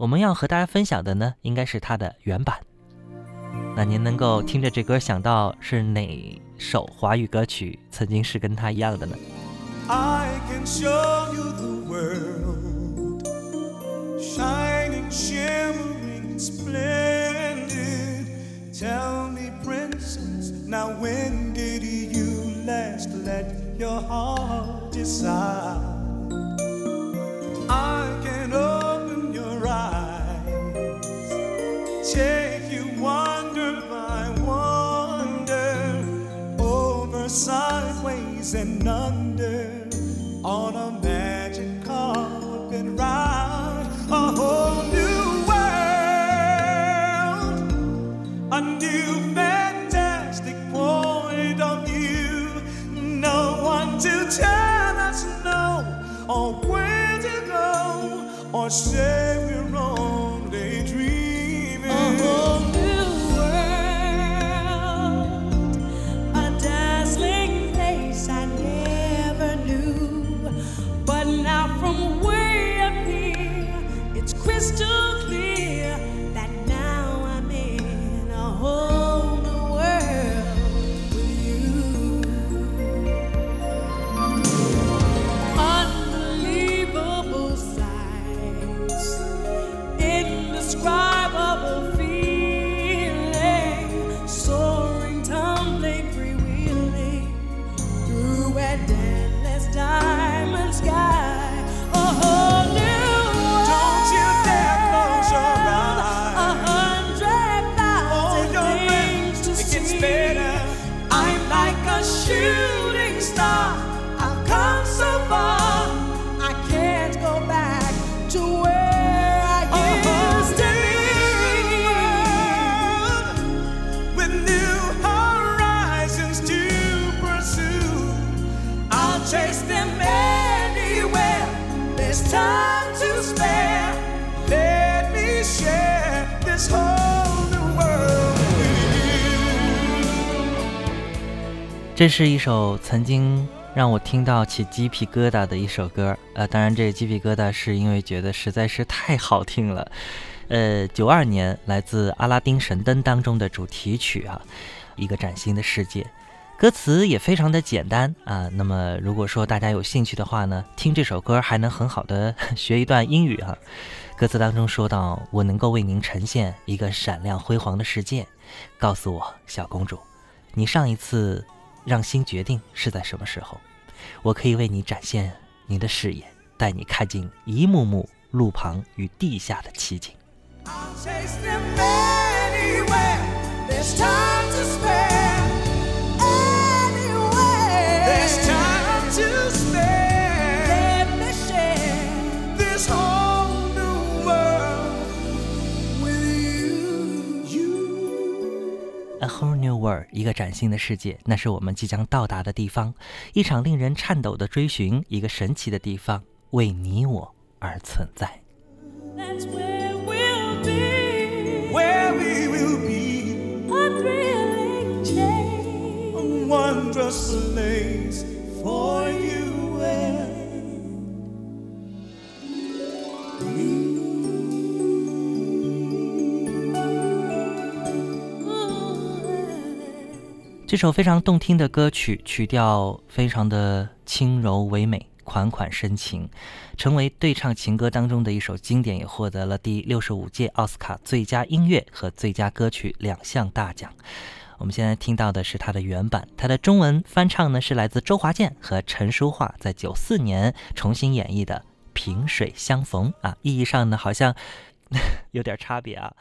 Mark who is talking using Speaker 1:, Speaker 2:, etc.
Speaker 1: 我们要和大家分享的呢，应该是它的原版。那您能够听着这歌想到是哪首华语歌曲曾经是跟它一样的呢
Speaker 2: ？I can show you the world, shining, shimmering, splendid. Tell me, princess, now when did you last let your heart decide? Take you wonder by wonder, over, sideways, and under, on a magic carpet ride, a whole new world, a new fantastic point of view. No one to tell us no, or where to go, or say we're only
Speaker 3: time to spare.
Speaker 2: Let me share
Speaker 1: 这是一首曾经让我听到起鸡皮疙瘩的一首歌，呃，当然这鸡皮疙瘩是因为觉得实在是太好听了。呃，九二年来自《阿拉丁神灯》当中的主题曲啊，一个崭新的世界，歌词也非常的简单啊。那么如果说大家有兴趣的话呢，听这首歌还能很好的 学一段英语哈、歌词当中说到：“我能够为您呈现一个闪亮辉煌的世界，告诉我，小公主，你上一次让心决定是在什么时候？我可以为你展现你的视野，带你看尽一幕幕路旁与地下的奇景。
Speaker 3: I'll chase them anywhere. this time
Speaker 2: whole new world，
Speaker 1: 一个崭新的世界，那是我们即将到达的地方，一场令人颤抖的追寻，一个神奇的地方，为你我而存在。
Speaker 3: That's where we'll be.
Speaker 2: Where we will be.
Speaker 3: A thrilling change.
Speaker 2: A wondrous place for you and
Speaker 1: 这首非常动听的歌曲，曲调非常的轻柔唯美，款款深情，成为对唱情歌当中的一首经典，也获得了第六十五届奥斯卡最佳音乐和最佳歌曲两项大奖。我们现在听到的是它的原版，它的中文翻唱呢是来自周华健和陈淑桦在九四年重新演绎的《萍水相逢》啊，意义上呢好像 有点差别啊。